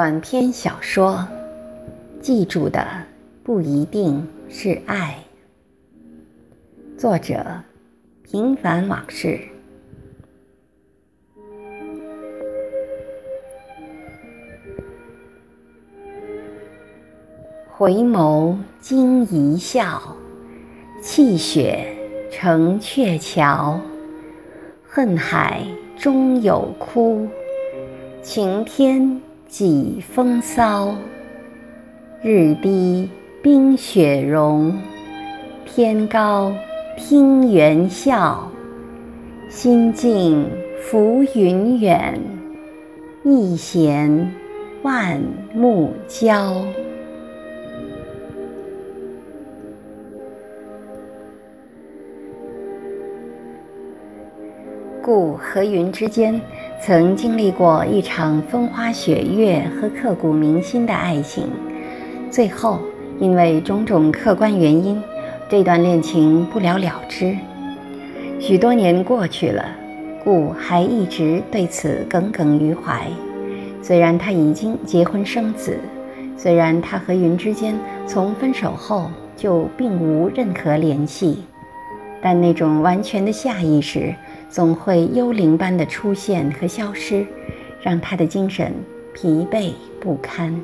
短篇小说，记住的不一定是爱。作者：平凡往事。回眸惊一笑，泣血成鹊桥。恨海终有哭，晴天。几风骚，日低冰雪融，天高听猿啸，心静浮云远，一弦万木交。故和云之间。曾经历过一场风花雪月和刻骨铭心的爱情，最后因为种种客观原因，这段恋情不了了之。许多年过去了，顾还一直对此耿耿于怀。虽然他已经结婚生子，虽然他和云之间从分手后就并无任何联系，但那种完全的下意识。总会幽灵般的出现和消失，让他的精神疲惫不堪。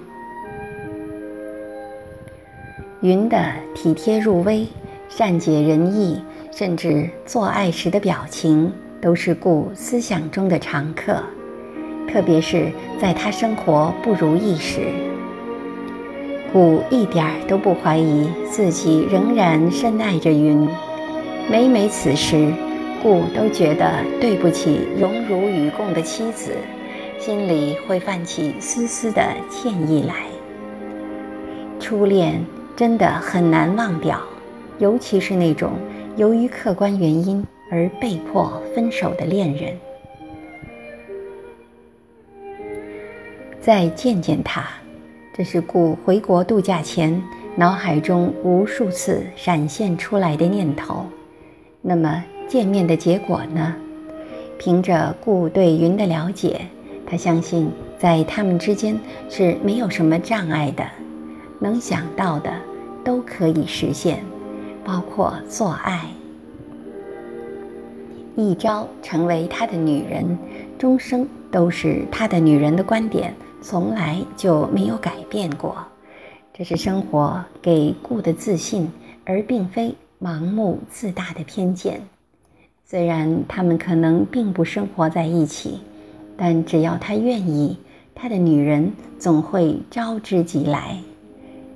云的体贴入微、善解人意，甚至做爱时的表情，都是顾思想中的常客。特别是在他生活不如意时，顾一点儿都不怀疑自己仍然深爱着云。每每此时。故都觉得对不起荣辱与共的妻子，心里会泛起丝丝的歉意来。初恋真的很难忘掉，尤其是那种由于客观原因而被迫分手的恋人。再见见他，这是顾回国度假前脑海中无数次闪现出来的念头。那么。见面的结果呢？凭着顾对云的了解，他相信在他们之间是没有什么障碍的，能想到的都可以实现，包括做爱。一朝成为他的女人，终生都是他的女人的观点，从来就没有改变过。这是生活给顾的自信，而并非盲目自大的偏见。虽然他们可能并不生活在一起，但只要他愿意，他的女人总会招之即来。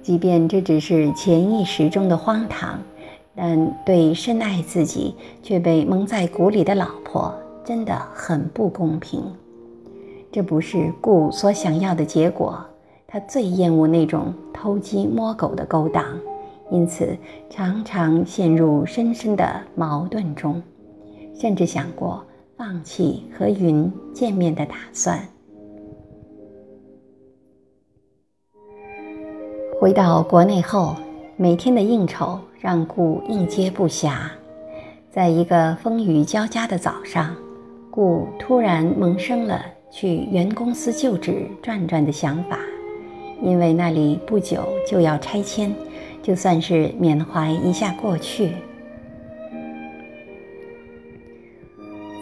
即便这只是潜意识中的荒唐，但对深爱自己却被蒙在鼓里的老婆，真的很不公平。这不是顾所想要的结果。他最厌恶那种偷鸡摸狗的勾当，因此常常陷入深深的矛盾中。甚至想过放弃和云见面的打算。回到国内后，每天的应酬让顾应接不暇。在一个风雨交加的早上，顾突然萌生了去原公司旧址转转的想法，因为那里不久就要拆迁，就算是缅怀一下过去。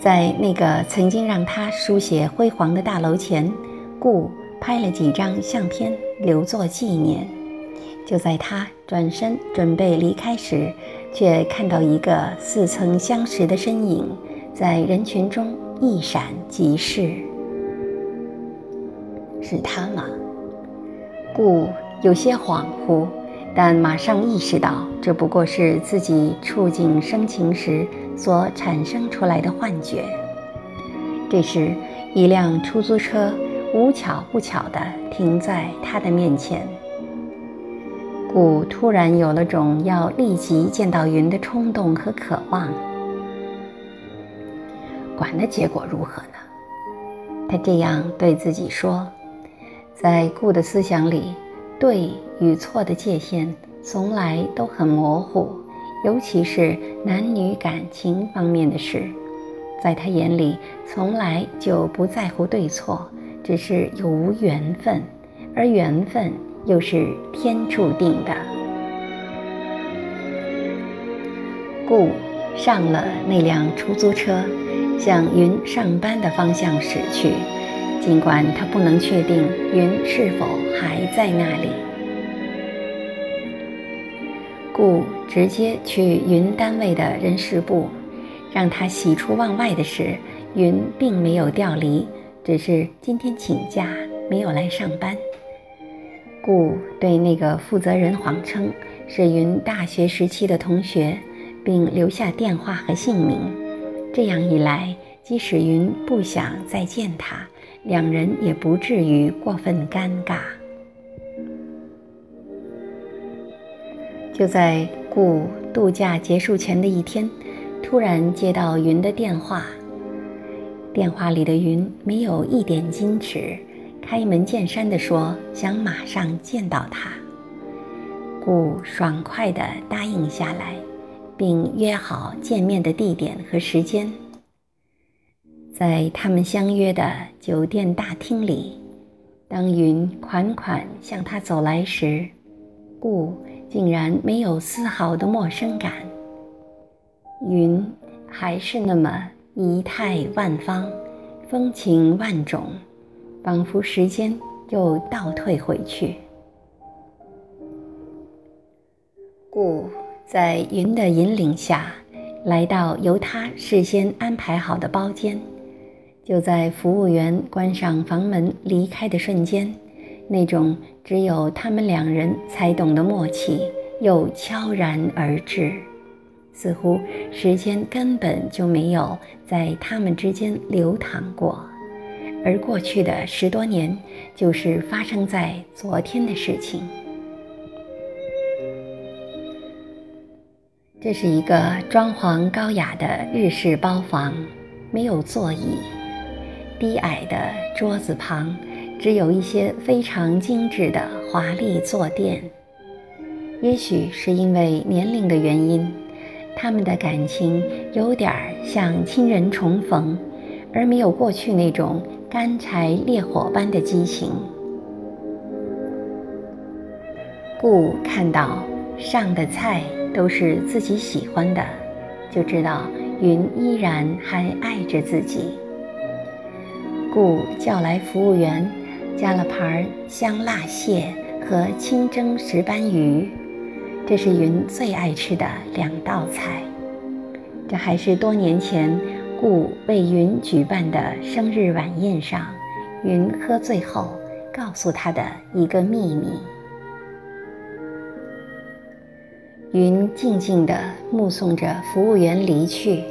在那个曾经让他书写辉煌的大楼前，顾拍了几张相片留作纪念。就在他转身准备离开时，却看到一个似曾相识的身影在人群中一闪即逝。是他吗？顾有些恍惚。但马上意识到，这不过是自己触景生情时所产生出来的幻觉。这时，一辆出租车无巧不巧地停在他的面前。故突然有了种要立即见到云的冲动和渴望。管的结果如何呢？他这样对自己说。在顾的思想里。对与错的界限从来都很模糊，尤其是男女感情方面的事，在他眼里从来就不在乎对错，只是有无缘分，而缘分又是天注定的。故上了那辆出租车，向云上班的方向驶去，尽管他不能确定云是否还在那里。故直接去云单位的人事部，让他喜出望外的是，云并没有调离，只是今天请假，没有来上班。故对那个负责人谎称是云大学时期的同学，并留下电话和姓名。这样一来，即使云不想再见他，两人也不至于过分尴尬。就在顾度假结束前的一天，突然接到云的电话。电话里的云没有一点矜持，开门见山地说想马上见到他。顾爽快地答应下来，并约好见面的地点和时间。在他们相约的酒店大厅里，当云款款向他走来时，顾。竟然没有丝毫的陌生感。云还是那么仪态万方，风情万种，仿佛时间又倒退回去。故在云的引领下，来到由他事先安排好的包间，就在服务员关上房门离开的瞬间。那种只有他们两人才懂的默契，又悄然而至，似乎时间根本就没有在他们之间流淌过，而过去的十多年，就是发生在昨天的事情。这是一个装潢高雅的日式包房，没有座椅，低矮的桌子旁。只有一些非常精致的华丽坐垫，也许是因为年龄的原因，他们的感情有点像亲人重逢，而没有过去那种干柴烈火般的激情。顾看到上的菜都是自己喜欢的，就知道云依然还爱着自己。顾叫来服务员。加了盘香辣蟹和清蒸石斑鱼，这是云最爱吃的两道菜。这还是多年前顾为云举办的生日晚宴上，云喝醉后告诉他的一个秘密。云静静地目送着服务员离去，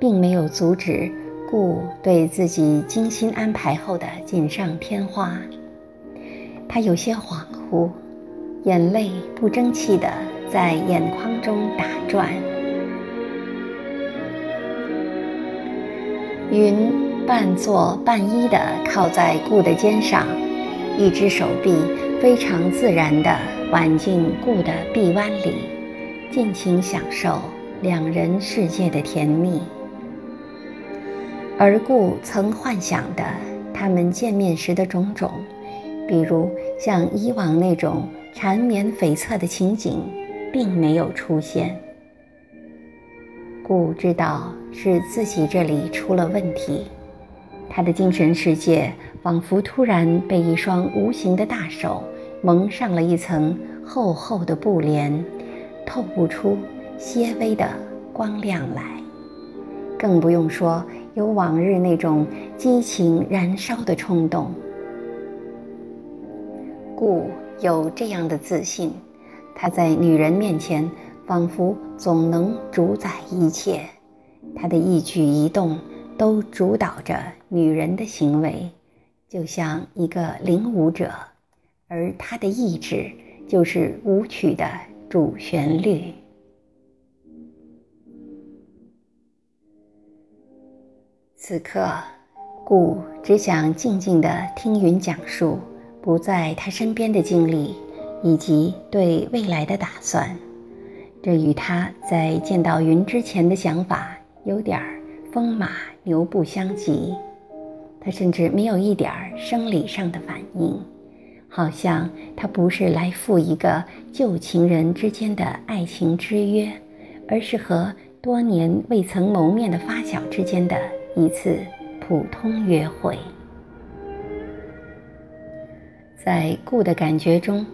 并没有阻止。故对自己精心安排后的锦上添花，他有些恍惚，眼泪不争气的在眼眶中打转。云半坐半依的靠在顾的肩上，一只手臂非常自然的挽进顾的臂弯里，尽情享受两人世界的甜蜜。而故曾幻想的他们见面时的种种，比如像以往那种缠绵悱恻的情景，并没有出现。故知道是自己这里出了问题，他的精神世界仿佛突然被一双无形的大手蒙上了一层厚厚的布帘，透不出些微的光亮来，更不用说。有往日那种激情燃烧的冲动，故有这样的自信，他在女人面前仿佛总能主宰一切，他的一举一动都主导着女人的行为，就像一个领舞者，而他的意志就是舞曲的主旋律。此刻，顾只想静静地听云讲述不在他身边的经历，以及对未来的打算。这与他在见到云之前的想法有点风马牛不相及。他甚至没有一点生理上的反应，好像他不是来赴一个旧情人之间的爱情之约，而是和多年未曾谋面的发小之间的一次普通约会。在顾的感觉中，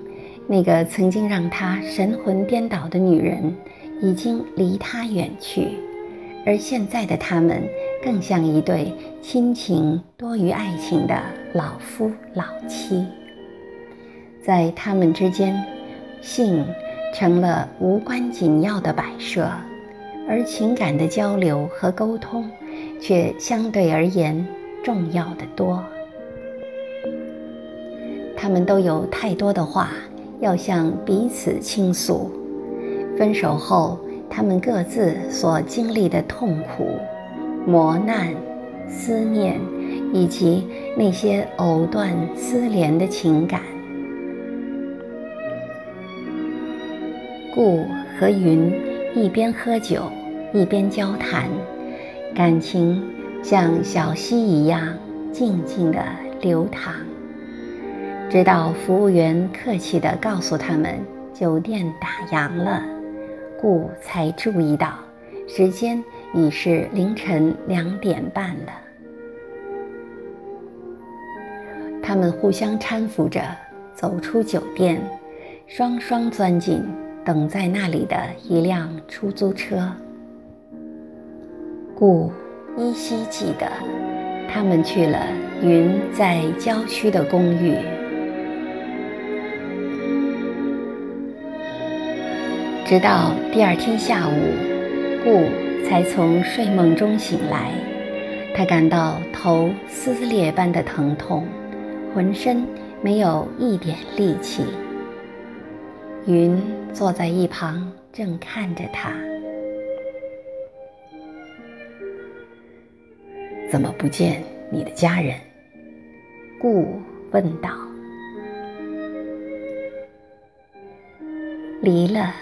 那个曾经让他神魂颠倒的女人已经离他远去，而现在的他们更像一对亲情多于爱情的老夫老妻。在他们之间，性成了无关紧要的摆设，而情感的交流和沟通却相对而言重要的多。他们都有太多的话要向彼此倾诉，分手后他们各自所经历的痛苦、磨难、思念，以及那些藕断丝连的情感。顾和云一边喝酒一边交谈，感情像小溪一样静静地流淌。直到服务员客气地告诉他们酒店打烊了，故才注意到时间已是凌晨两点半了。他们互相搀扶着走出酒店，双双钻进等在那里的一辆出租车。故依稀记得，他们去了云在郊区的公寓。直到第二天下午，顾才从睡梦中醒来。他感到头撕裂般的疼痛，浑身没有一点力气。云坐在一旁，正看着他。怎么不见你的家人？顾问道。离了。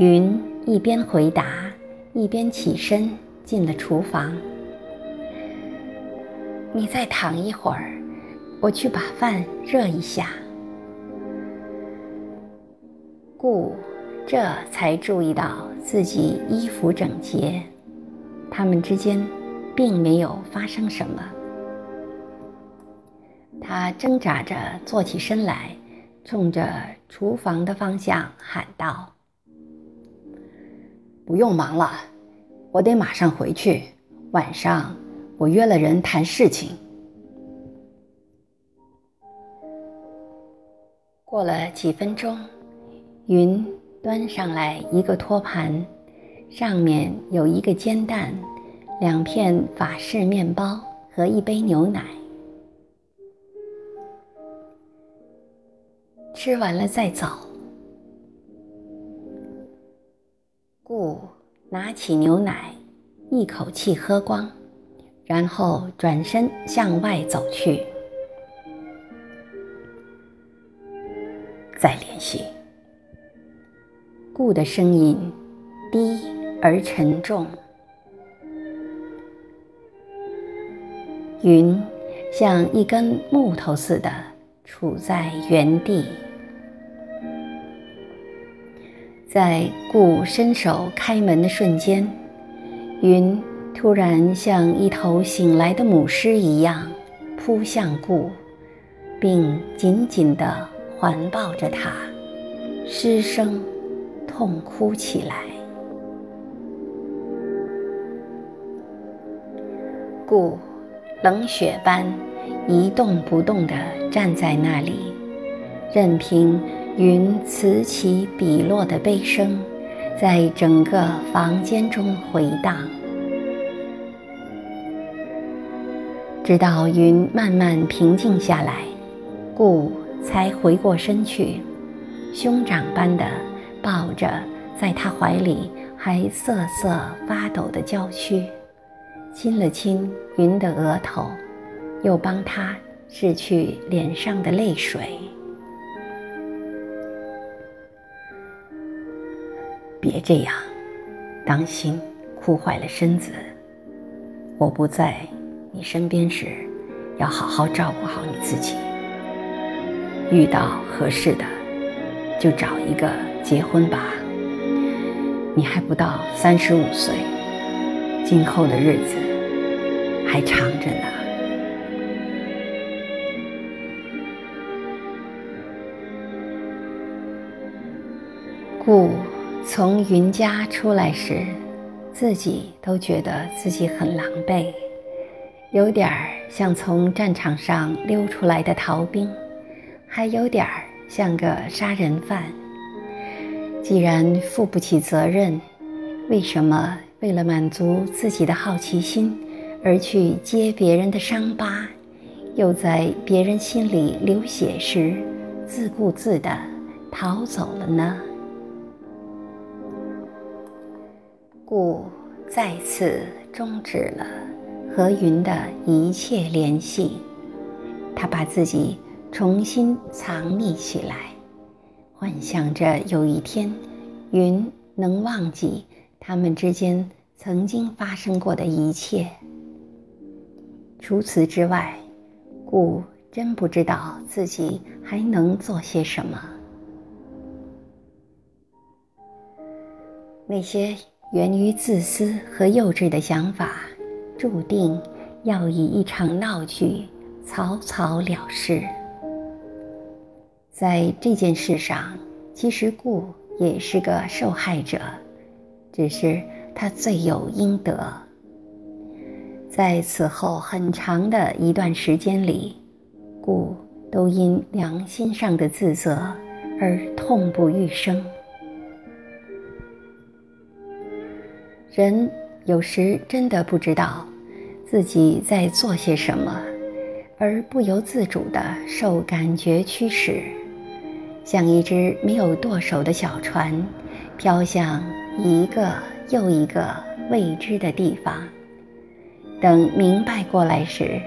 云一边回答，一边起身进了厨房。你再躺一会儿，我去把饭热一下。顾这才注意到自己衣服整洁，他们之间并没有发生什么。他挣扎着坐起身来，冲着厨房的方向喊道。不用忙了，我得马上回去。晚上我约了人谈事情。过了几分钟，云端上来一个托盘，上面有一个煎蛋、两片法式面包和一杯牛奶。吃完了再走。顾拿起牛奶，一口气喝光，然后转身向外走去。再联系。顾的声音低而沉重。云像一根木头似的杵在原地。在顾伸手开门的瞬间，云突然像一头醒来的母狮一样扑向顾，并紧紧地环抱着他，失声痛哭起来。顾冷血般一动不动地站在那里，任凭。云此起彼落的悲声，在整个房间中回荡，直到云慢慢平静下来，顾才回过身去，兄长般的抱着在他怀里还瑟瑟发抖的娇躯，亲了亲云的额头，又帮他拭去脸上的泪水。别这样，当心哭坏了身子。我不在你身边时，要好好照顾好你自己。遇到合适的，就找一个结婚吧。你还不到三十五岁，今后的日子还长着呢。故从云家出来时，自己都觉得自己很狼狈，有点儿像从战场上溜出来的逃兵，还有点儿像个杀人犯。既然负不起责任，为什么为了满足自己的好奇心而去揭别人的伤疤，又在别人心里流血时自顾自地逃走了呢？故再次终止了和云的一切联系，他把自己重新藏匿起来。幻想着有一天，云能忘记他们之间曾经发生过的一切。除此之外，故真不知道自己还能做些什么。那些源于自私和幼稚的想法，注定要以一场闹剧草草了事。在这件事上，其实顾也是个受害者，只是他罪有应得。在此后很长的一段时间里，故都因良心上的自责而痛不欲生。人有时真的不知道自己在做些什么，而不由自主地受感觉驱使。像一只没有舵手的小船，飘向一个又一个未知的地方。等明白过来时，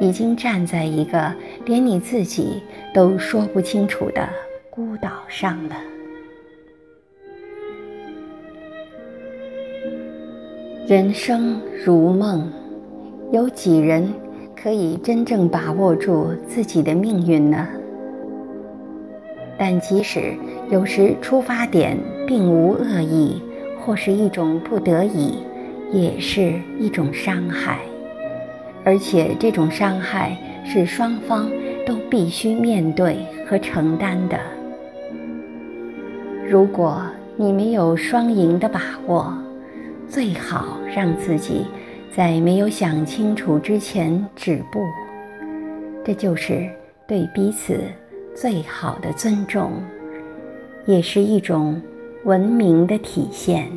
已经站在一个连你自己都说不清楚的孤岛上了。人生如梦，有几人可以真正把握住自己的命运呢？但即使有时出发点并无恶意，或是一种不得已，也是一种伤害，而且这种伤害是双方都必须面对和承担的。如果你没有双赢的把握，最好让自己在没有想清楚之前止步，这就是对彼此。最好的尊重，也是一种文明的体现。